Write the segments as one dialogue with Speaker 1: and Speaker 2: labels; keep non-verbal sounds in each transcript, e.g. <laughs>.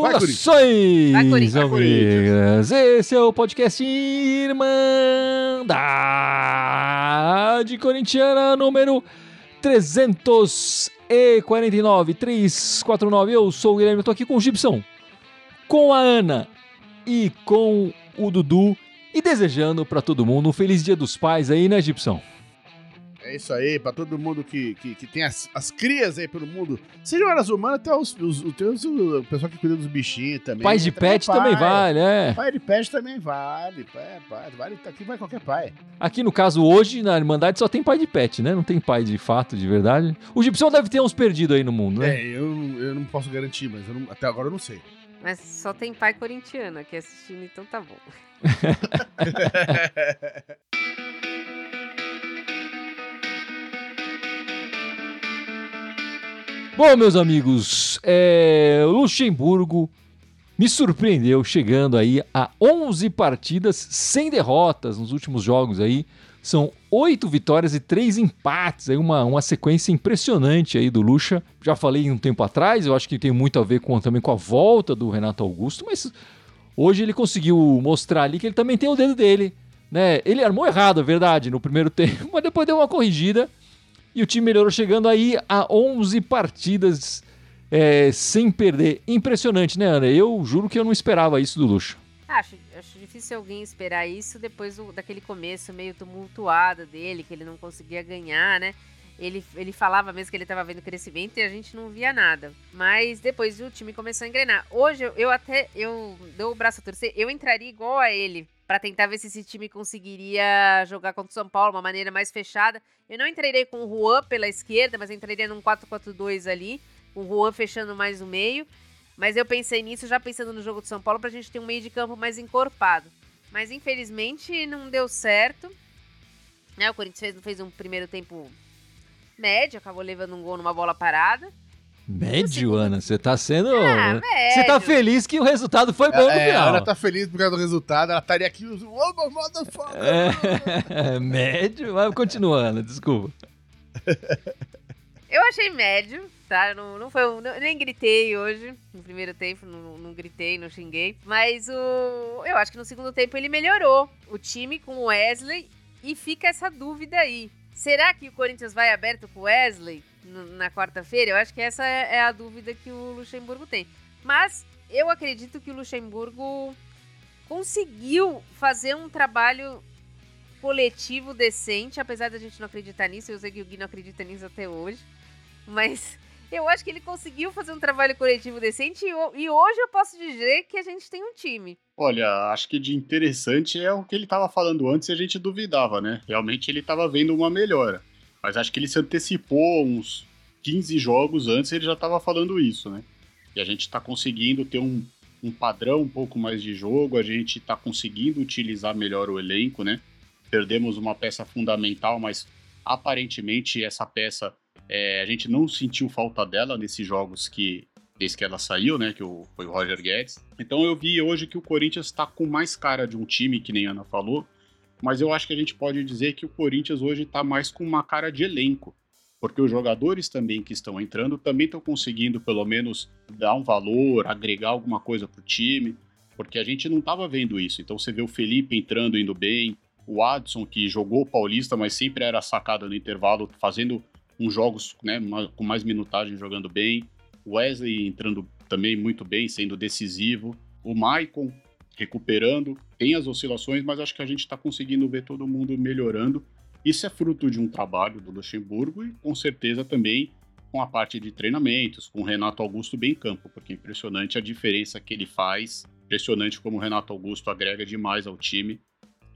Speaker 1: Saudações, amigas! Esse é o podcast Irmandade Corintiana número 349, 349. Eu sou o Guilherme, eu tô aqui com o Gibson, com a Ana e com o Dudu e desejando para todo mundo um feliz Dia dos Pais aí, né, Gibson?
Speaker 2: É isso aí, pra todo mundo que, que, que tem as, as crias aí pelo mundo. Sejam elas humanas, até os, os, os, o pessoal que cuida dos bichinhos também.
Speaker 1: Pai de pet pai. também vale, é.
Speaker 2: Pai de pet também vale. É, vale aqui vai qualquer pai.
Speaker 1: Aqui no caso, hoje, na Irmandade, só tem pai de pet, né? Não tem pai de fato, de verdade. O Gibson deve ter uns perdidos aí no mundo, né?
Speaker 2: É, eu, eu não posso garantir, mas não, até agora eu não sei.
Speaker 3: Mas só tem pai corintiano aqui assistindo, então tá bom. <laughs>
Speaker 1: Bom, meus amigos, é, Luxemburgo me surpreendeu chegando aí a 11 partidas sem derrotas nos últimos jogos aí. São oito vitórias e três empates, aí uma, uma sequência impressionante aí do Lucha. Já falei um tempo atrás, eu acho que tem muito a ver com, também com a volta do Renato Augusto, mas hoje ele conseguiu mostrar ali que ele também tem o dedo dele. Né? Ele armou errado, é verdade, no primeiro <laughs> tempo, mas depois deu uma corrigida e o time melhorou chegando aí a 11 partidas é, sem perder. Impressionante, né, Ana? Eu juro que eu não esperava isso do Luxo.
Speaker 3: Acho, acho difícil alguém esperar isso depois do, daquele começo meio tumultuado dele, que ele não conseguia ganhar, né? Ele, ele falava mesmo que ele estava vendo crescimento e a gente não via nada. Mas depois o time começou a engrenar. Hoje eu, eu até eu dou o braço a torcer, eu entraria igual a ele para tentar ver se esse time conseguiria jogar contra o São Paulo de uma maneira mais fechada. Eu não entraria com o Juan pela esquerda, mas entraria num 4-4-2 ali, com o Juan fechando mais o meio. Mas eu pensei nisso já pensando no jogo do São Paulo para a gente ter um meio de campo mais encorpado. Mas infelizmente não deu certo. Né, o Corinthians fez, fez um primeiro tempo médio, acabou levando um gol numa bola parada.
Speaker 1: Médio, Ana? Você tá sendo. Ah, você tá feliz que o resultado foi bom é, no final.
Speaker 2: Ela tá feliz por causa do resultado, ela estaria aqui. Oh, motherfucker!
Speaker 1: É, <laughs> médio, mas continua, Ana, desculpa.
Speaker 3: Eu achei médio, tá? Não, não foi. Não, nem gritei hoje no primeiro tempo, não, não gritei, não xinguei. Mas o. Eu acho que no segundo tempo ele melhorou o time com o Wesley e fica essa dúvida aí. Será que o Corinthians vai aberto com o Wesley? na quarta-feira? Eu acho que essa é, é a dúvida que o Luxemburgo tem. Mas eu acredito que o Luxemburgo conseguiu fazer um trabalho coletivo decente, apesar da gente não acreditar nisso. Eu sei que o Gui não acredita nisso até hoje. Mas eu acho que ele conseguiu fazer um trabalho coletivo decente e, hoje eu posso dizer que a gente tem um time.
Speaker 4: Olha, acho que de interessante é o que ele estava falando antes e a gente duvidava, né? Realmente ele estava vendo uma melhora. Mas acho que ele se antecipou uns 15 jogos antes, ele já estava falando isso, né? E a gente está conseguindo ter um, um padrão um pouco mais de jogo, a gente está conseguindo utilizar melhor o elenco, né? Perdemos uma peça fundamental, mas aparentemente essa peça é, a gente não sentiu falta dela nesses jogos que desde que ela saiu, né? Que o, foi o Roger Guedes. Então eu vi hoje que o Corinthians está com mais cara de um time, que nem a Ana falou, mas eu acho que a gente pode dizer que o Corinthians hoje está mais com uma cara de elenco, porque os jogadores também que estão entrando também estão conseguindo pelo menos dar um valor, agregar alguma coisa para o time, porque a gente não estava vendo isso. Então você vê o Felipe entrando, indo bem, o Adson que jogou Paulista, mas sempre era sacado no intervalo, fazendo uns jogos né, com mais minutagem, jogando bem. Wesley entrando também muito bem, sendo decisivo. O Maicon recuperando, tem as oscilações, mas acho que a gente está conseguindo ver todo mundo melhorando. Isso é fruto de um trabalho do Luxemburgo e com certeza também com a parte de treinamentos, com o Renato Augusto bem em campo, porque é impressionante a diferença que ele faz, impressionante como o Renato Augusto agrega demais ao time.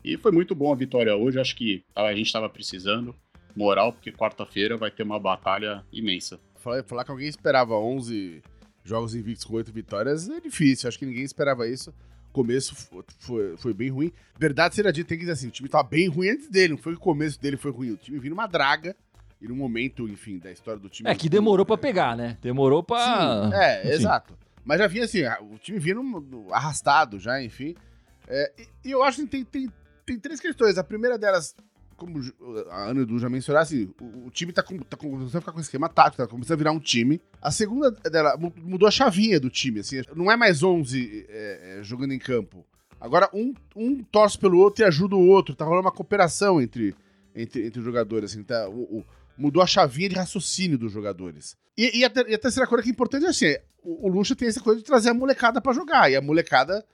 Speaker 4: E foi muito bom a vitória hoje, acho que a gente estava precisando, moral, porque quarta-feira vai ter uma batalha imensa.
Speaker 2: Falar, falar que alguém esperava 11 jogos invictos com 8 vitórias é difícil, acho que ninguém esperava isso começo foi, foi, bem ruim. Verdade seja dita, tem que dizer assim, o time tava bem ruim antes dele, não foi que o começo dele foi ruim. O time vindo uma draga e no momento, enfim, da história do time...
Speaker 1: É que demorou para pegar, né? Demorou pra...
Speaker 2: Sim, é, enfim. exato. Mas já vinha assim, o time vindo arrastado já, enfim. É, e, e eu acho que tem, tem, tem três questões. A primeira delas, como a Ana e o Du já mencionaram, assim, o, o time tá, com, tá começando a ficar com esquema tático, tá começando a virar um time. A segunda dela, mudou a chavinha do time, assim, não é mais 11 é, é, jogando em campo. Agora um, um torce pelo outro e ajuda o outro, tá rolando uma cooperação entre, entre, entre os jogadores, assim, tá, o, o, mudou a chavinha de raciocínio dos jogadores. E, e, a, e a, terceira coisa que é importante é assim, o, o Lucha tem essa coisa de trazer a molecada para jogar, e a molecada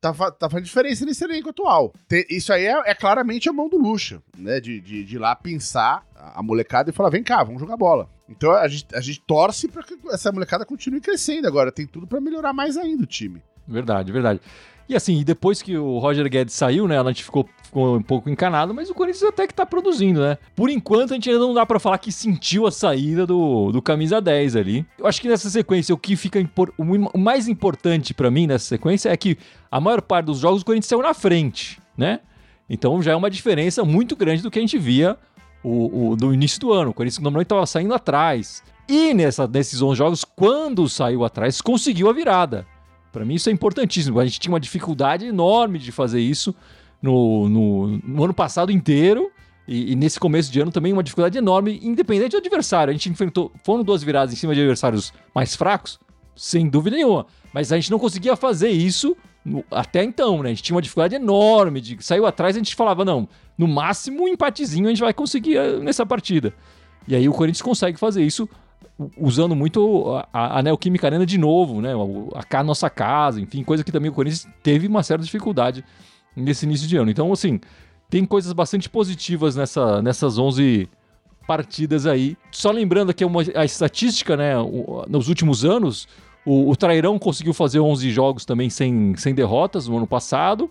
Speaker 2: tá, tá fazendo diferença nesse elenco atual. Tem, isso aí é, é, claramente a mão do Lucha, né? De, de, de lá pensar a molecada e falar: vem cá, vamos jogar bola. Então a gente, a gente torce para que essa molecada continue crescendo agora. Tem tudo para melhorar mais ainda o time.
Speaker 1: Verdade, verdade. E assim, depois que o Roger Guedes saiu, né, a gente ficou, ficou um pouco encanado, mas o Corinthians até que tá produzindo, né? Por enquanto, a gente ainda não dá para falar que sentiu a saída do, do camisa 10 ali. Eu acho que nessa sequência, o que fica impor, o mais importante para mim nessa sequência é que a maior parte dos jogos o Corinthians saiu na frente, né? Então já é uma diferença muito grande do que a gente via o, o, no início do ano. O Corinthians normalmente estava saindo atrás. E nessa, nesses 11 jogos, quando saiu atrás, conseguiu a virada. Para mim isso é importantíssimo. A gente tinha uma dificuldade enorme de fazer isso no, no, no ano passado inteiro. E, e, nesse começo de ano também uma dificuldade enorme, independente do adversário. A gente enfrentou. Foram duas viradas em cima de adversários mais fracos, sem dúvida nenhuma. Mas a gente não conseguia fazer isso no, até então, né? A gente tinha uma dificuldade enorme. De, saiu atrás, a gente falava, não, no máximo um empatezinho a gente vai conseguir eh, nessa partida. E aí o Corinthians consegue fazer isso usando muito a, a Neoquímica Arena de novo, né? A, a nossa casa, enfim, coisa que também o Corinthians teve uma certa dificuldade nesse início de ano. Então, assim, tem coisas bastante positivas nessa, nessas 11 partidas aí. Só lembrando aqui uma, a estatística, né? O, nos últimos anos, o, o Trairão conseguiu fazer 11 jogos também sem, sem derrotas no ano passado.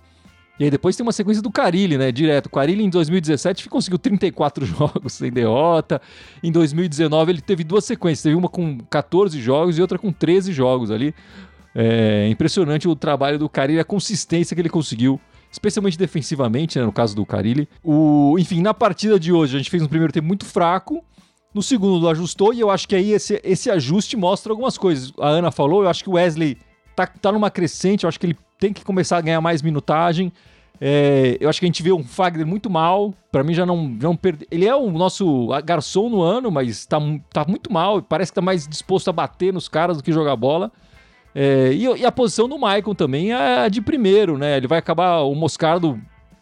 Speaker 1: E aí depois tem uma sequência do Carilli, né? Direto. O Carilli em 2017 conseguiu 34 <laughs> jogos sem derrota. Em 2019 ele teve duas sequências. Teve uma com 14 jogos e outra com 13 jogos ali. É impressionante o trabalho do Carilli, a consistência que ele conseguiu, especialmente defensivamente, né, no caso do Carilli. O, enfim, na partida de hoje a gente fez um primeiro tempo muito fraco. No segundo ajustou e eu acho que aí esse, esse ajuste mostra algumas coisas. A Ana falou, eu acho que o Wesley tá, tá numa crescente, eu acho que ele tem que começar a ganhar mais minutagem. É, eu acho que a gente vê um Fagner muito mal. Para mim já não, não perde. Ele é o nosso garçom no ano, mas tá, tá muito mal. Parece que tá mais disposto a bater nos caras do que jogar bola. É, e, e, a posição do Maicon também é de primeiro, né? Ele vai acabar. O Moscardo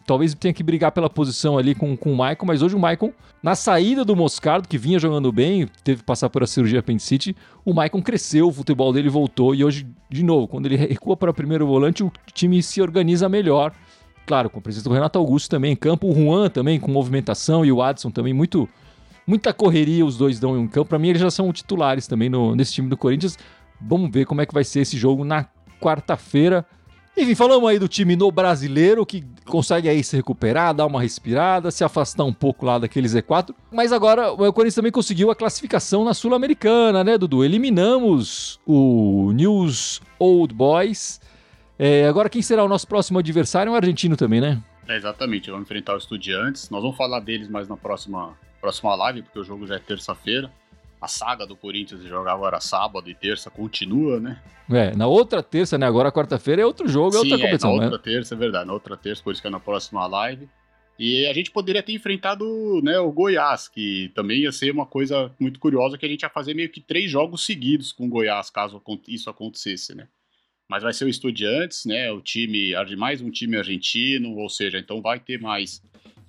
Speaker 1: talvez tenha que brigar pela posição ali com, com o Maicon, mas hoje o Maicon, na saída do Moscardo, que vinha jogando bem, teve que passar por a cirurgia apendicite, o Maicon cresceu, o futebol dele voltou e hoje, de novo, quando ele recua para o primeiro volante, o time se organiza melhor claro, com a presença do Renato Augusto também em campo, o Juan também com movimentação e o Adson também muito muita correria os dois dão em campo. Para mim eles já são titulares também no, nesse time do Corinthians. Vamos ver como é que vai ser esse jogo na quarta-feira. Enfim, falamos aí do time no brasileiro que consegue aí se recuperar, dar uma respirada, se afastar um pouco lá daquele Z4. Mas agora o Corinthians também conseguiu a classificação na Sul-Americana, né, Dudu? Eliminamos o News Old Boys é, agora, quem será o nosso próximo adversário? É um argentino também, né?
Speaker 4: É, exatamente, vamos enfrentar o Estudiantes. Nós vamos falar deles mais na próxima, próxima live, porque o jogo já é terça-feira. A saga do Corinthians jogar agora sábado e terça continua, né?
Speaker 1: É, na outra terça, né? Agora quarta-feira é outro jogo, é Sim, outra competição,
Speaker 4: é, na
Speaker 1: né?
Speaker 4: outra terça, é verdade, na outra terça, por isso que é na próxima live. E a gente poderia ter enfrentado né, o Goiás, que também ia ser uma coisa muito curiosa, que a gente ia fazer meio que três jogos seguidos com o Goiás, caso isso acontecesse, né? mas vai ser o Estudiantes, né? O time, mais um time argentino, ou seja, então vai ter mais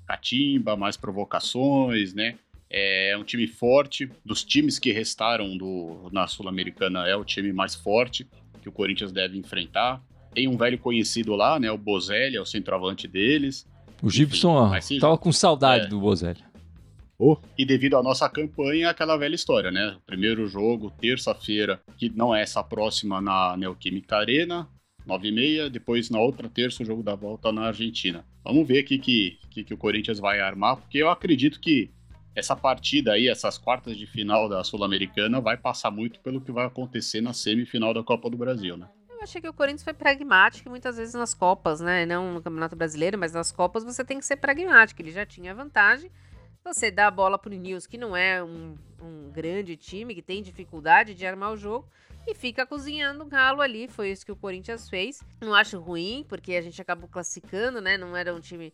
Speaker 4: catimba, mais provocações, né? É um time forte, dos times que restaram do, na Sul-Americana é o time mais forte que o Corinthians deve enfrentar. Tem um velho conhecido lá, né? O Bozelli, é o centroavante deles.
Speaker 1: O Gibson, ó, tava com saudade é, do Bozelli.
Speaker 4: Oh. E devido à nossa campanha, aquela velha história, né? Primeiro jogo, terça-feira, que não é essa próxima na Neoquímica Arena, 9 e meia, depois na outra terça o jogo da volta na Argentina. Vamos ver o que, que, que o Corinthians vai armar, porque eu acredito que essa partida aí, essas quartas de final da Sul-Americana, vai passar muito pelo que vai acontecer na semifinal da Copa do Brasil, né?
Speaker 3: Eu achei que o Corinthians foi pragmático muitas vezes nas Copas, né? Não no Campeonato Brasileiro, mas nas Copas você tem que ser pragmático. Ele já tinha vantagem você dá a bola pro News, que não é um, um grande time, que tem dificuldade de armar o jogo, e fica cozinhando o galo ali. Foi isso que o Corinthians fez. Não acho ruim, porque a gente acabou classificando, né? Não era um time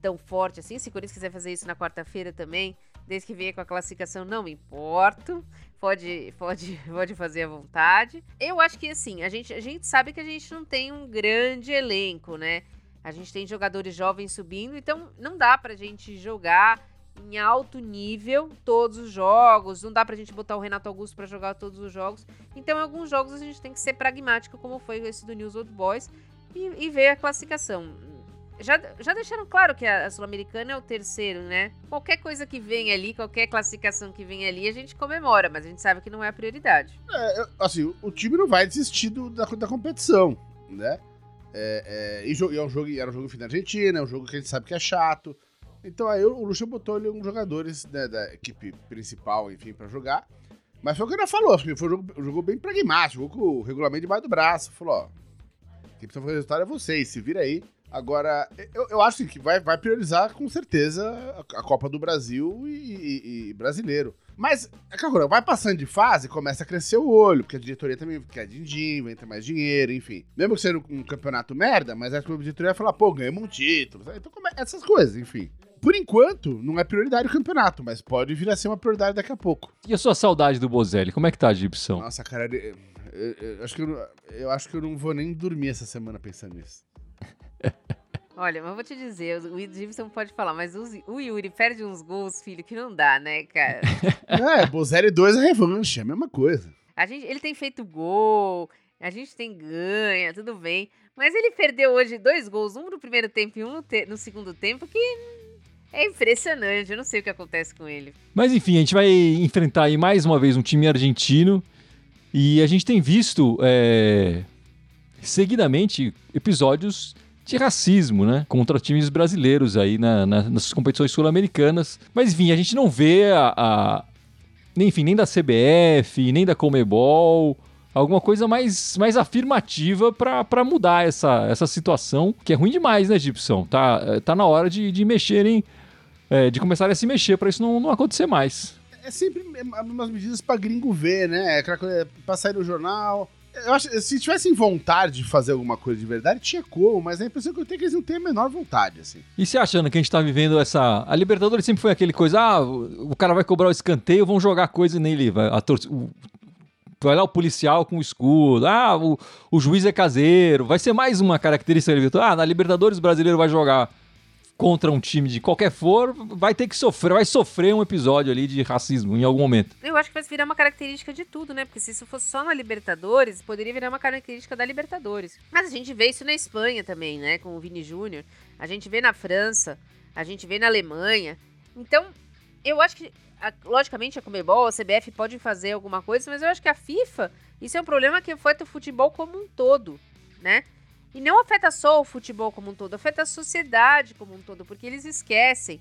Speaker 3: tão forte assim. Se o Corinthians quiser fazer isso na quarta-feira também, desde que venha com a classificação, não me importo. Pode, pode, <laughs> pode fazer à vontade. Eu acho que assim, a gente, a gente sabe que a gente não tem um grande elenco, né? A gente tem jogadores jovens subindo, então não dá pra gente jogar em alto nível todos os jogos. Não dá pra gente botar o Renato Augusto para jogar todos os jogos. Então, em alguns jogos a gente tem que ser pragmático, como foi esse do News Old Boys, e, e ver a classificação. Já, já deixaram claro que a, a Sul-Americana é o terceiro, né? Qualquer coisa que vem ali, qualquer classificação que vem ali, a gente comemora, mas a gente sabe que não é a prioridade.
Speaker 2: É, assim, o time não vai desistir do, da, da competição, né? É, é, e, e é um jogo, era um jogo fim da Argentina, é um jogo que a gente sabe que é chato. Então aí o Lucha botou ali uns jogadores né, da equipe principal, enfim, para jogar. Mas foi o que ele falou, foi um jogo, jogo bem pragmático, jogou com o regulamento debaixo do braço. Falou, ó, quem precisa fazer resultado é vocês, se vira aí. Agora, eu, eu acho que vai, vai priorizar com certeza a, a Copa do Brasil e, e, e brasileiro. Mas, é claro, vai passando de fase, começa a crescer o olho, porque a diretoria também quer din-din, vai ter mais dinheiro, enfim. Mesmo que seja um campeonato merda, mas a diretoria vai falar, pô, ganhamos um título. Então, essas coisas, enfim. Por enquanto, não é prioridade o campeonato, mas pode vir a ser uma prioridade daqui a pouco.
Speaker 1: E a sua saudade do Bozelli? Como é que tá, Gibson?
Speaker 2: Nossa, cara, eu, eu, eu acho que eu, eu acho que eu não vou nem dormir essa semana pensando nisso.
Speaker 3: Olha, mas vou te dizer, o Gibson pode falar, mas o Yuri perde uns gols, filho, que não dá, né, cara? <laughs>
Speaker 2: é, Bozelli 2 é revanche, é a mesma coisa.
Speaker 3: A gente, ele tem feito gol, a gente tem ganha, tudo bem. Mas ele perdeu hoje dois gols, um no primeiro tempo e um no, te, no segundo tempo, que é impressionante, eu não sei o que acontece com ele.
Speaker 1: Mas enfim, a gente vai enfrentar aí mais uma vez um time argentino e a gente tem visto é, seguidamente episódios racismo, né? Contra times brasileiros aí na, na, nas competições sul-americanas. Mas enfim, a gente não vê a, a. Enfim, nem da CBF, nem da Comebol. Alguma coisa mais, mais afirmativa para mudar essa, essa situação, que é ruim demais, né, Gibson? Tá, tá na hora de, de mexerem, é, de começarem a se mexer para isso não, não acontecer mais.
Speaker 2: É sempre umas medidas para gringo ver, né? Pra sair no jornal, eu acho, se tivessem vontade de fazer alguma coisa de verdade, tinha como, mas a impressão que eu tenho é que eles não têm a menor vontade, assim.
Speaker 1: E você achando que a gente tá vivendo essa. A Libertadores sempre foi aquele coisa, ah, o cara vai cobrar o escanteio, vão jogar coisa nele. Vai, a tor... o... vai lá o policial com o escudo, ah, o, o juiz é caseiro. Vai ser mais uma característica da Libertadores. Ah, na Libertadores o brasileiro vai jogar contra um time de qualquer for, vai ter que sofrer, vai sofrer um episódio ali de racismo em algum momento.
Speaker 3: Eu acho que vai virar uma característica de tudo, né? Porque se isso fosse só na Libertadores, poderia virar uma característica da Libertadores. Mas a gente vê isso na Espanha também, né? Com o Vini Júnior. A gente vê na França, a gente vê na Alemanha. Então, eu acho que, logicamente, a Comebol, a CBF pode fazer alguma coisa, mas eu acho que a FIFA, isso é um problema que afeta o futebol como um todo, né? E não afeta só o futebol como um todo, afeta a sociedade como um todo, porque eles esquecem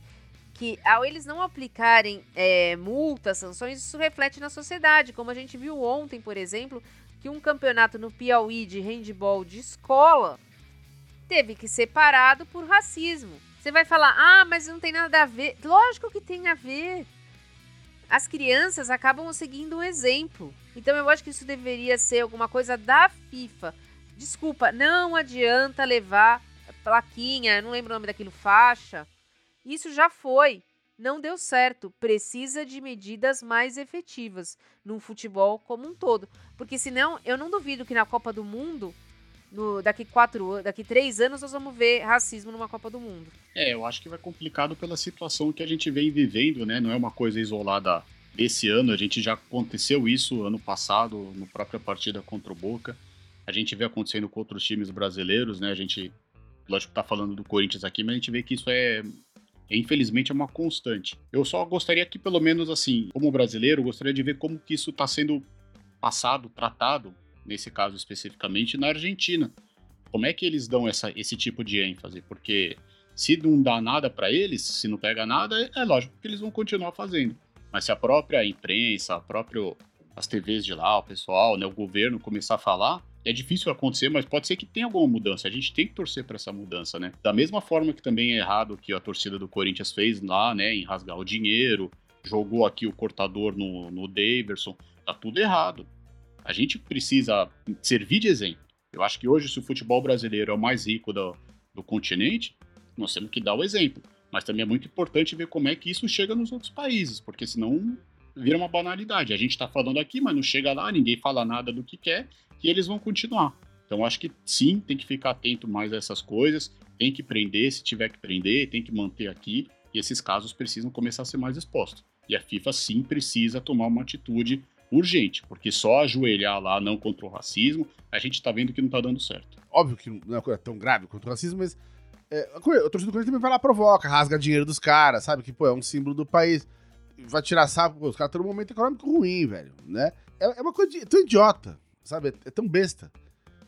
Speaker 3: que ao eles não aplicarem é, multas, sanções, isso reflete na sociedade. Como a gente viu ontem, por exemplo, que um campeonato no Piauí de handball de escola teve que ser parado por racismo. Você vai falar, ah, mas não tem nada a ver. Lógico que tem a ver. As crianças acabam seguindo um exemplo. Então eu acho que isso deveria ser alguma coisa da FIFA Desculpa, não adianta levar plaquinha, não lembro o nome daquilo, faixa. Isso já foi. Não deu certo. Precisa de medidas mais efetivas no futebol como um todo. Porque senão, eu não duvido que na Copa do Mundo, no, daqui quatro daqui três anos, nós vamos ver racismo numa Copa do Mundo.
Speaker 4: É, eu acho que vai complicado pela situação que a gente vem vivendo, né? Não é uma coisa isolada desse ano. A gente já aconteceu isso ano passado, no própria partida contra o Boca a gente vê acontecendo com outros times brasileiros, né? A gente, lógico, tá falando do Corinthians aqui, mas a gente vê que isso é, é infelizmente, é uma constante. Eu só gostaria que, pelo menos assim, como brasileiro, gostaria de ver como que isso está sendo passado, tratado, nesse caso especificamente, na Argentina. Como é que eles dão essa, esse tipo de ênfase? Porque se não dá nada para eles, se não pega nada, é lógico que eles vão continuar fazendo. Mas se a própria imprensa, a as TVs de lá, o pessoal, né, o governo começar a falar, é difícil acontecer, mas pode ser que tenha alguma mudança. A gente tem que torcer para essa mudança, né? Da mesma forma que também é errado que a torcida do Corinthians fez lá, né, em rasgar o dinheiro, jogou aqui o cortador no, no Daverson, tá tudo errado. A gente precisa servir de exemplo. Eu acho que hoje, se o futebol brasileiro é o mais rico do, do continente, nós temos que dar o exemplo. Mas também é muito importante ver como é que isso chega nos outros países, porque senão vira uma banalidade. A gente está falando aqui, mas não chega lá, ninguém fala nada do que quer e eles vão continuar. Então acho que sim, tem que ficar atento mais a essas coisas, tem que prender se tiver que prender, tem que manter aqui, e esses casos precisam começar a ser mais expostos. E a FIFA sim precisa tomar uma atitude urgente, porque só ajoelhar lá não contra o racismo, a gente está vendo que não está dando certo.
Speaker 2: Óbvio que não é tão grave contra o racismo, mas é, o torcedor do Corinthians também vai lá provoca, rasga dinheiro dos caras, sabe? Que, pô, é um símbolo do país. Vai tirar sapo, os caras estão num momento econômico ruim, velho, né? É, é uma coisa de, tão idiota sabe? É, é tão besta.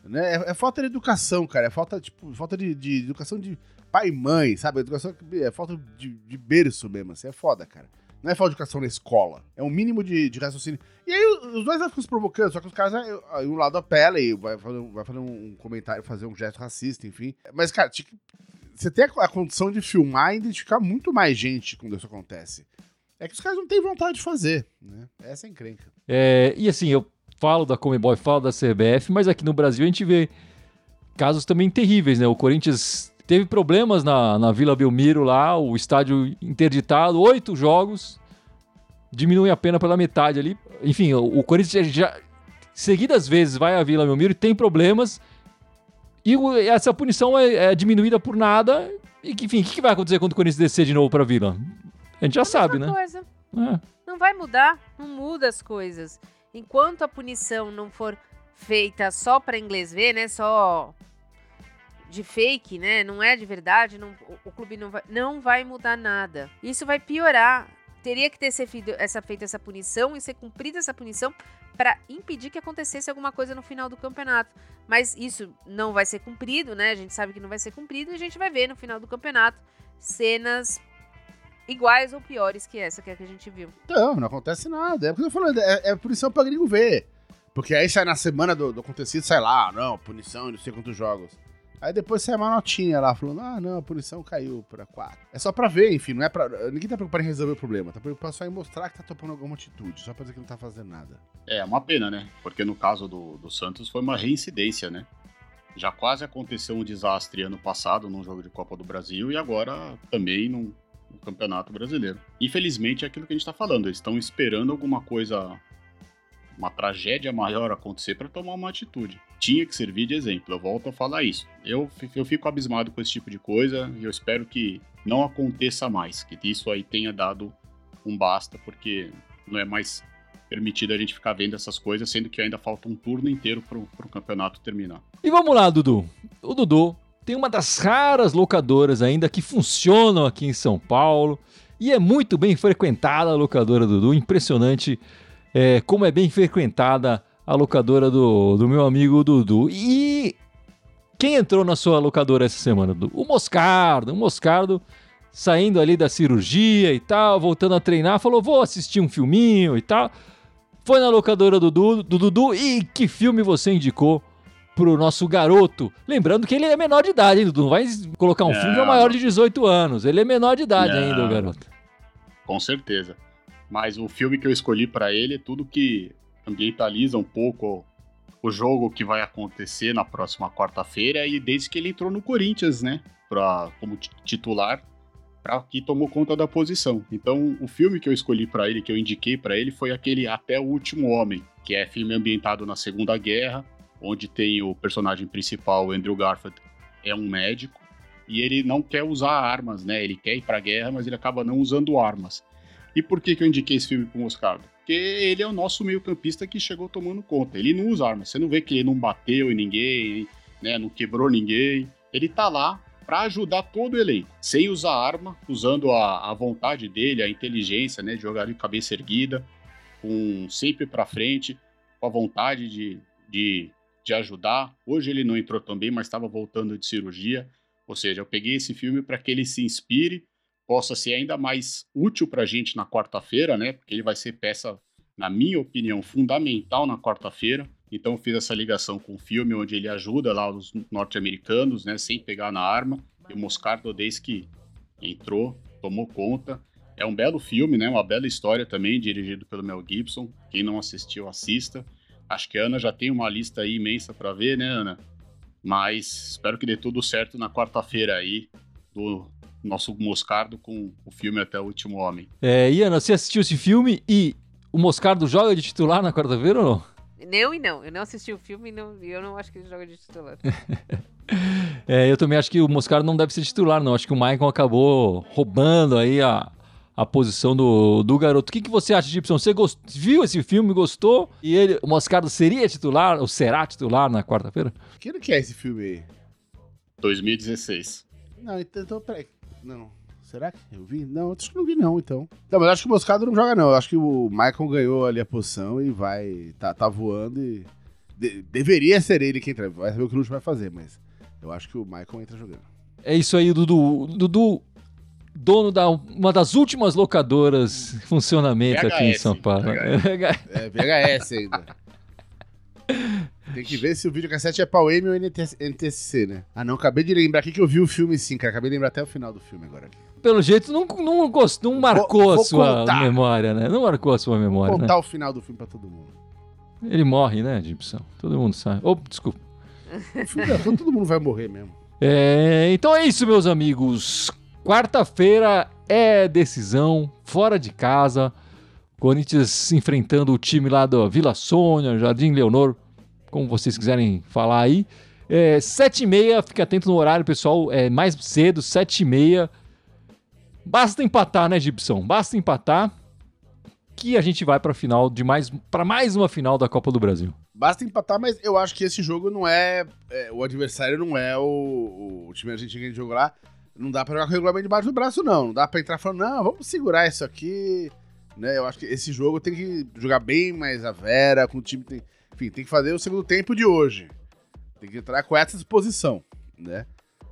Speaker 2: Né? É, é, falta de educação, cara. É falta, tipo, falta de, de educação de pai e mãe, sabe? Educação é falta de, de berço mesmo, assim. É foda, cara. Não é falta de educação na escola. É um mínimo de, de raciocínio. E aí os dois ficam se provocando, só que os caras, um lado apela e vai fazer, vai fazer um comentário, fazer um gesto racista, enfim. Mas, cara, você tem a condição de filmar e identificar muito mais gente quando isso acontece. É que os caras não têm vontade de fazer, né? Essa é encrenca.
Speaker 1: É, e assim, eu falo da Comebol e falo da CBF, mas aqui no Brasil a gente vê casos também terríveis, né? O Corinthians teve problemas na, na Vila Belmiro lá, o estádio interditado, oito jogos, diminui a pena pela metade ali. Enfim, o, o Corinthians já seguidas vezes vai à Vila Belmiro e tem problemas, e o, essa punição é, é, diminuída por nada. E enfim, o que, que, vai acontecer quando o Corinthians descer de novo para a Vila? A gente já a sabe, né?
Speaker 3: Coisa. É. Não vai mudar, não muda as coisas enquanto a punição não for feita só para inglês ver, né? Só de fake, né? Não é de verdade, não, o, o, clube não vai, não vai mudar nada. Isso vai piorar. Teria que ter feito essa, feita essa punição e ser cumprida essa punição para impedir que acontecesse alguma coisa no final do campeonato. Mas isso não vai ser cumprido, né? A gente sabe que não vai ser cumprido e a gente vai ver no final do campeonato cenas iguais ou piores que essa que, é que a gente viu.
Speaker 2: Não, não acontece nada. É o que eu falando, é, é punição pra gringo ver. Porque aí sai na semana do, do acontecido, sai lá, não, punição não sei quantos jogos. Aí depois sai uma notinha lá, falando, ah, não, a punição caiu pra 4. É só pra ver, enfim, não é pra. Ninguém tá preocupado em resolver o problema, tá preocupado só em mostrar que tá tomando alguma atitude, só pra dizer que não tá fazendo nada.
Speaker 4: É, uma pena, né? Porque no caso do, do Santos foi uma reincidência, né? Já quase aconteceu um desastre ano passado num jogo de Copa do Brasil e agora também num, no Campeonato Brasileiro. Infelizmente é aquilo que a gente está falando, eles estão esperando alguma coisa, uma tragédia maior acontecer para tomar uma atitude. Tinha que servir de exemplo, eu volto a falar isso. Eu, eu fico abismado com esse tipo de coisa e eu espero que não aconteça mais, que isso aí tenha dado um basta, porque não é mais permitido a gente ficar vendo essas coisas, sendo que ainda falta um turno inteiro para o campeonato terminar.
Speaker 1: E vamos lá, Dudu. O Dudu tem uma das raras locadoras ainda que funcionam aqui em São Paulo e é muito bem frequentada a locadora Dudu. Impressionante é, como é bem frequentada a locadora do, do meu amigo Dudu. E quem entrou na sua locadora essa semana, Dudu? O Moscardo. O Moscardo saindo ali da cirurgia e tal, voltando a treinar, falou: vou assistir um filminho e tal. Foi na locadora do Dudu, do Dudu e que filme você indicou pro nosso garoto. Lembrando que ele é menor de idade, hein, Dudu? Não vai colocar um não. filme maior de 18 anos. Ele é menor de idade não. ainda, o garoto.
Speaker 4: Com certeza. Mas o filme que eu escolhi para ele é tudo que ambientaliza um pouco o jogo que vai acontecer na próxima quarta-feira e desde que ele entrou no Corinthians, né, pra, como titular, para que tomou conta da posição. Então, o filme que eu escolhi para ele, que eu indiquei para ele, foi aquele Até o Último Homem, que é filme ambientado na Segunda Guerra, onde tem o personagem principal, Andrew Garfield, é um médico e ele não quer usar armas, né? Ele quer ir pra guerra, mas ele acaba não usando armas. E por que, que eu indiquei esse filme pro Moscardo? Porque ele é o nosso meio-campista que chegou tomando conta. Ele não usa armas. Você não vê que ele não bateu em ninguém, né? Não quebrou ninguém. Ele tá lá para ajudar todo o elenco, sem usar arma, usando a, a vontade dele, a inteligência, né? De jogar de cabeça erguida, com sempre para frente, com a vontade de, de de ajudar. Hoje ele não entrou tão bem, mas estava voltando de cirurgia. Ou seja, eu peguei esse filme para que ele se inspire, possa ser ainda mais útil para a gente na quarta-feira, né? Porque ele vai ser peça, na minha opinião, fundamental na quarta-feira. Então fiz essa ligação com o filme onde ele ajuda lá os norte-americanos, né, sem pegar na arma. E o Moscardo desde que entrou, tomou conta. É um belo filme, né? Uma bela história também, dirigido pelo Mel Gibson. Quem não assistiu, assista. Acho que a Ana já tem uma lista aí imensa para ver, né, Ana? Mas espero que dê tudo certo na quarta-feira aí do nosso Moscardo com o filme Até o Último Homem.
Speaker 1: É, Iana, você assistiu esse filme e o Moscardo joga de titular na quarta-feira ou não?
Speaker 3: Não e não. Eu não assisti o filme e eu não acho que ele joga de titular. <laughs>
Speaker 1: é, eu também acho que o Moscardo não deve ser titular, não. Acho que o Maicon acabou roubando aí a, a posição do, do garoto. O que, que você acha, Gibson? Você gost... viu esse filme, gostou? E ele, o Moscardo seria titular ou será titular na quarta-feira?
Speaker 2: Que ano que é esse filme aí?
Speaker 4: 2016.
Speaker 2: Não, então, então peraí. Não. Será que eu vi? Não, acho que não vi não, então. Não, mas acho que o Moscado não joga não. Eu acho que o Michael ganhou ali a posição e vai... Tá, tá voando e... De, deveria ser ele quem entra. Vai saber o que o Lúcio vai fazer, mas... Eu acho que o Michael entra jogando.
Speaker 1: É isso aí, Dudu. Dudu, dono da uma das últimas locadoras em funcionamento VHS, aqui em São Paulo.
Speaker 2: VHS. É, VHS ainda. Tem que ver se o videocassete é pau M ou NTSC, né? Ah, não, acabei de lembrar aqui que eu vi o filme sim, cara. Acabei de lembrar até o final do filme agora.
Speaker 1: Pelo jeito, não, não, gost, não marcou vou, vou a sua contar. memória, né? Não marcou a sua memória. Vou
Speaker 2: contar
Speaker 1: né?
Speaker 2: o final do filme pra todo mundo.
Speaker 1: Ele morre, né, Gibson? Todo mundo sabe. Oh, desculpa.
Speaker 2: Não, todo mundo vai morrer mesmo.
Speaker 1: É, então é isso, meus amigos. Quarta-feira é decisão, fora de casa. Corinthians enfrentando o time lá da Vila Sônia, Jardim Leonor, como vocês quiserem falar aí. É, sete e meia, fique atento no horário, pessoal, é mais cedo, sete e meia. Basta empatar, né, Gibson? Basta empatar que a gente vai para final de mais para mais uma final da Copa do Brasil.
Speaker 2: Basta empatar, mas eu acho que esse jogo não é, é o adversário não é o, o time argentino que a gente jogou lá. Não dá para jogar com o regulamento debaixo do braço não. Não dá para entrar falando, não, vamos segurar isso aqui, né? Eu acho que esse jogo tem que jogar bem mais a vera, com o time tem, enfim, tem que fazer o segundo tempo de hoje. Tem que entrar com essa disposição, né?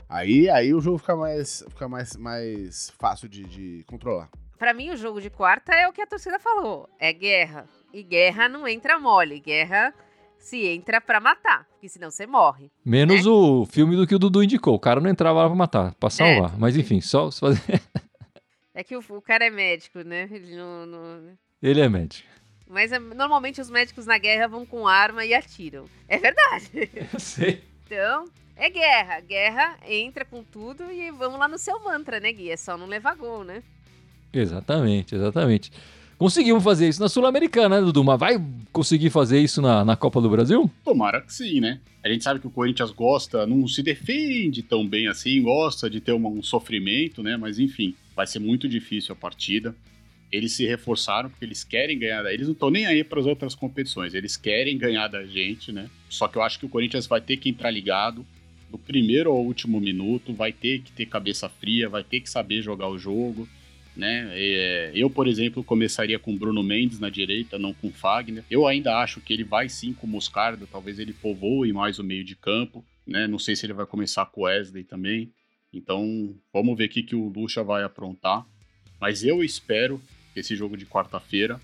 Speaker 2: Aí, aí o jogo fica mais, fica mais, mais fácil de, de controlar.
Speaker 3: Para mim, o jogo de quarta é o que a torcida falou: é guerra. E guerra não entra mole. Guerra se entra para matar, porque senão você morre.
Speaker 1: Menos né? o filme do que o Dudu indicou. O cara não entrava lá pra matar, pra salvar. É. Mas enfim, só fazer. <laughs>
Speaker 3: é que o, o, cara é médico, né? Ele não. não...
Speaker 1: Ele é médico.
Speaker 3: Mas é, normalmente os médicos na guerra vão com arma e atiram. É verdade.
Speaker 1: Eu <laughs> sei.
Speaker 3: Então, é guerra. Guerra entra com tudo e vamos lá no seu mantra, né, Gui? É só não levar gol, né?
Speaker 1: Exatamente, exatamente. Conseguimos fazer isso na Sul-Americana, né, Dudu? Mas vai conseguir fazer isso na, na Copa do Brasil?
Speaker 4: Tomara que sim, né? A gente sabe que o Corinthians gosta, não se defende tão bem assim, gosta de ter um sofrimento, né? Mas enfim, vai ser muito difícil a partida eles se reforçaram porque eles querem ganhar. Eles não estão nem aí para as outras competições, eles querem ganhar da gente, né? Só que eu acho que o Corinthians vai ter que entrar ligado do primeiro ao último minuto, vai ter que ter cabeça fria, vai ter que saber jogar o jogo, né? É, eu, por exemplo, começaria com Bruno Mendes na direita, não com Fagner. Eu ainda acho que ele vai sim com Moscardo, talvez ele povoe mais o meio de campo, né? Não sei se ele vai começar com Wesley também. Então, vamos ver o que, que o Lucha vai aprontar. Mas eu espero esse jogo de quarta-feira,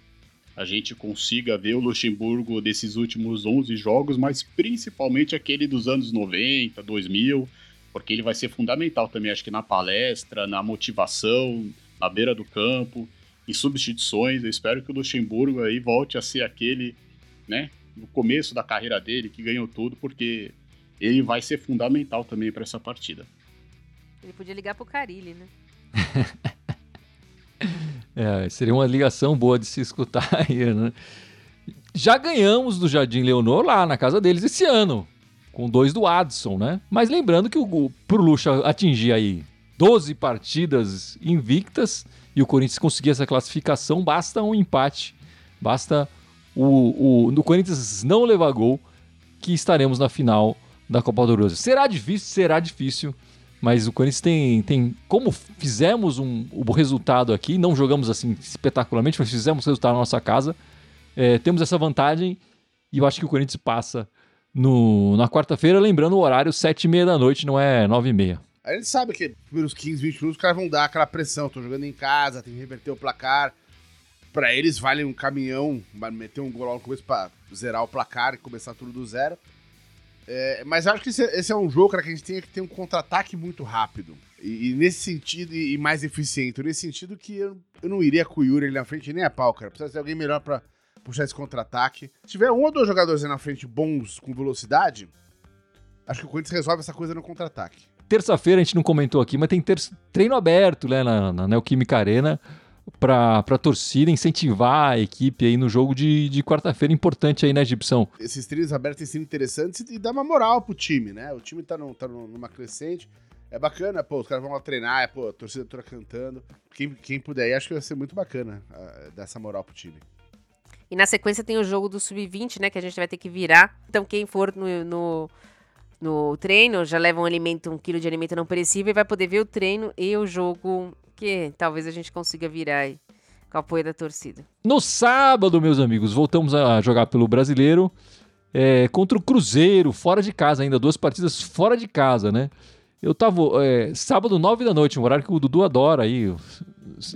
Speaker 4: a gente consiga ver o Luxemburgo desses últimos 11 jogos, mas principalmente aquele dos anos 90, 2000, porque ele vai ser fundamental também, acho que na palestra, na motivação, na beira do campo, em substituições. Eu espero que o Luxemburgo aí volte a ser aquele, né, no começo da carreira dele, que ganhou tudo, porque ele vai ser fundamental também para essa partida.
Speaker 3: Ele podia ligar pro Carilli, né? <laughs>
Speaker 1: É, seria uma ligação boa de se escutar <laughs> aí, né? Já ganhamos do Jardim Leonor lá na casa deles esse ano, com dois do Adson, né? Mas lembrando que o, pro Lucha atingir aí 12 partidas invictas e o Corinthians conseguir essa classificação, basta um empate, basta o, o, no Corinthians não levar gol, que estaremos na final da Copa do Brasil. Será difícil? Será difícil. Mas o Corinthians tem, tem como fizemos um, o resultado aqui, não jogamos assim espetacularmente, mas fizemos o resultado na nossa casa. É, temos essa vantagem e eu acho que o Corinthians passa no, na quarta-feira, lembrando o horário, sete e meia da noite, não é nove e meia.
Speaker 2: A gente sabe que pelos 15, 20 minutos os caras vão dar aquela pressão. Tô jogando em casa, tem que reverter o placar. Para eles vale um caminhão, meter um gol no começo pra zerar o placar e começar tudo do zero. É, mas acho que esse, esse, é um jogo, cara, que a gente tem que ter um contra-ataque muito rápido. E, e, nesse sentido, e, e, mais eficiente. Nesse sentido que eu, eu não iria com o Yuri ali na frente nem a pau, cara. Precisa ter alguém melhor pra puxar esse contra-ataque. Se tiver um ou dois jogadores aí na frente bons com velocidade, acho que o Corinthians resolve essa coisa no contra-ataque.
Speaker 1: Terça-feira a gente não comentou aqui, mas tem treino aberto né, na, na Neoquímica Arena para a torcida incentivar a equipe aí no jogo de, de quarta-feira importante aí na Egipção.
Speaker 2: Esses treinos abertos têm sido interessantes e dá uma moral pro time, né? O time tá, no, tá numa crescente. É bacana, pô, os caras vão lá treinar, é, pô, a torcida toda cantando. Quem, quem puder, acho que vai ser muito bacana uh, dar essa moral pro time.
Speaker 3: E na sequência tem o jogo do Sub-20, né, que a gente vai ter que virar. Então quem for no, no, no treino já leva um alimento, um quilo de alimento não perecível e vai poder ver o treino e o jogo que talvez a gente consiga virar aí com o apoio da torcida.
Speaker 1: No sábado, meus amigos, voltamos a jogar pelo Brasileiro é, contra o Cruzeiro, fora de casa ainda, duas partidas fora de casa, né? Eu tava é, sábado, nove da noite, um horário que o Dudu adora aí,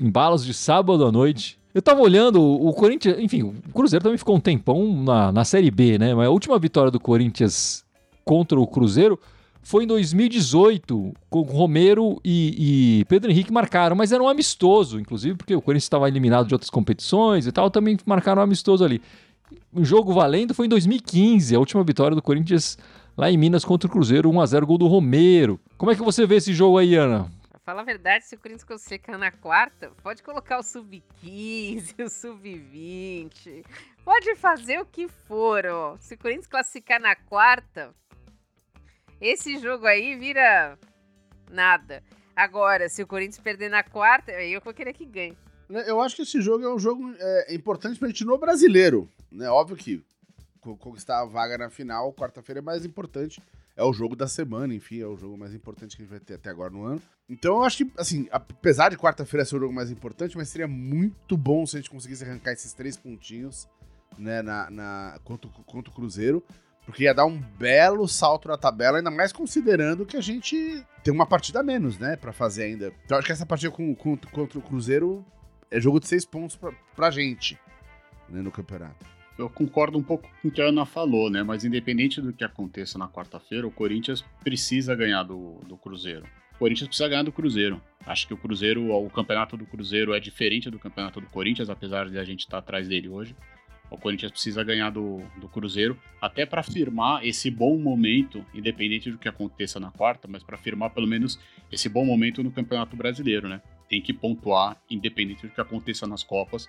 Speaker 1: embalos de sábado à noite. Eu tava olhando o Corinthians, enfim, o Cruzeiro também ficou um tempão na, na Série B, né? Mas a última vitória do Corinthians contra o Cruzeiro foi em 2018, com Romero e, e, Pedro Henrique marcaram, mas era um amistoso, inclusive, porque o Corinthians estava eliminado de outras competições e tal, também marcaram um amistoso ali. O jogo valendo foi em 2015, a última vitória do Corinthians lá em Minas contra o Cruzeiro, 1x0, gol do Romero. Como é que você vê esse jogo aí, Ana?
Speaker 3: Fala a verdade, se o Corinthians classificar na quarta, pode colocar o sub-15, <laughs> o sub-20, pode fazer o que for, ó. Se o Corinthians classificar na quarta, esse jogo aí vira nada. Agora, se o Corinthians perder na quarta, aí eu vou querer que ganhe.
Speaker 2: Né, eu acho que esse jogo é um jogo é, importante pra gente no brasileiro. Né? Óbvio que conquistar a vaga na final, quarta-feira é mais importante. É o jogo da semana, enfim, é o jogo mais importante que a gente vai ter até agora no ano. Então eu acho que, assim, apesar de quarta-feira ser o jogo mais importante, mas seria muito bom se a gente conseguisse arrancar esses três pontinhos, né, na, na, contra, contra o Cruzeiro. Porque ia dar um belo salto na tabela, ainda mais considerando que a gente tem uma partida a menos, né? Pra fazer ainda. Então acho que essa partida com, com, contra o Cruzeiro é jogo de seis pontos pra, pra gente, né, no campeonato.
Speaker 4: Eu concordo um pouco com o que a Ana falou, né? Mas independente do que aconteça na quarta-feira, o Corinthians precisa ganhar do, do Cruzeiro. O Corinthians precisa ganhar do Cruzeiro. Acho que o Cruzeiro, o campeonato do Cruzeiro é diferente do campeonato do Corinthians, apesar de a gente estar atrás dele hoje. O Corinthians precisa ganhar do, do Cruzeiro, até para firmar esse bom momento, independente do que aconteça na quarta, mas para firmar pelo menos esse bom momento no Campeonato Brasileiro, né? Tem que pontuar, independente do que aconteça nas Copas,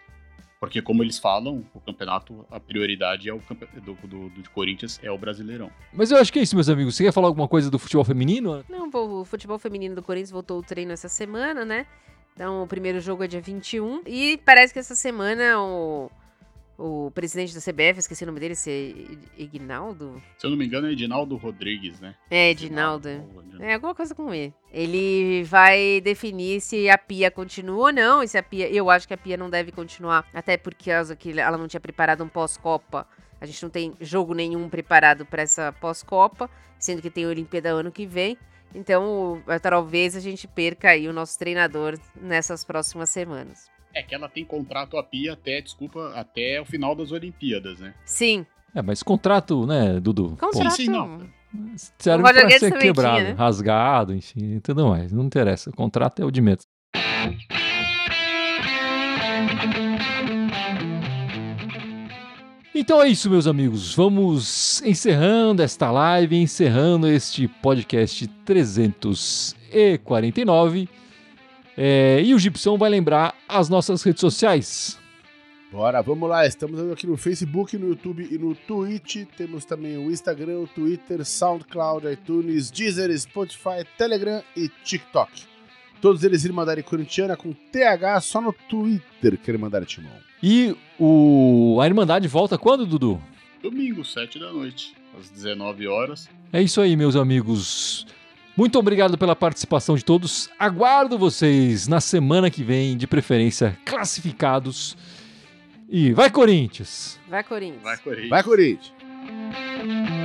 Speaker 4: porque como eles falam, o campeonato, a prioridade é o do, do, do, Corinthians é o Brasileirão.
Speaker 1: Mas eu acho que é isso, meus amigos. Você quer falar alguma coisa do futebol feminino?
Speaker 3: Não, o futebol feminino do Corinthians voltou o treino essa semana, né? Então, o primeiro jogo é dia 21. E parece que essa semana o o presidente da CBF, esqueci o nome dele, se é Ignaldo?
Speaker 4: Se eu não me engano, é Edinaldo Rodrigues, né?
Speaker 3: É, Edinaldo. É alguma coisa com E. Ele vai definir se a Pia continua ou não, e se a Pia. Eu acho que a Pia não deve continuar, até porque ela não tinha preparado um pós-Copa. A gente não tem jogo nenhum preparado para essa pós-Copa, sendo que tem a Olimpíada ano que vem. Então, talvez a gente perca aí o nosso treinador nessas próximas semanas.
Speaker 4: É que ela tem contrato a Pia até, desculpa, até o final das Olimpíadas, né?
Speaker 3: Sim.
Speaker 1: É, mas contrato, né, Dudu?
Speaker 3: Contrato. Sim, sim, não.
Speaker 1: Serve pra ser quebrado, tinha, né? rasgado, enfim, tudo mais. Não interessa. O contrato é o de menos. Então é isso, meus amigos. Vamos encerrando esta live, encerrando este podcast 349. É, e o Gibson vai lembrar as nossas redes sociais.
Speaker 2: Bora, vamos lá. Estamos aqui no Facebook, no YouTube e no Twitch. Temos também o Instagram, o Twitter, SoundCloud, iTunes, Deezer, Spotify, Telegram e TikTok. Todos eles Irmandade Corintiana com TH só no Twitter que Irmandade Timão.
Speaker 1: E o... a Irmandade volta quando, Dudu?
Speaker 4: Domingo, 7 da noite, às 19 horas.
Speaker 1: É isso aí, meus amigos. Muito obrigado pela participação de todos. Aguardo vocês na semana que vem, de preferência classificados. E vai Corinthians!
Speaker 3: Vai Corinthians!
Speaker 4: Vai Corinthians!
Speaker 2: Vai Corinthians!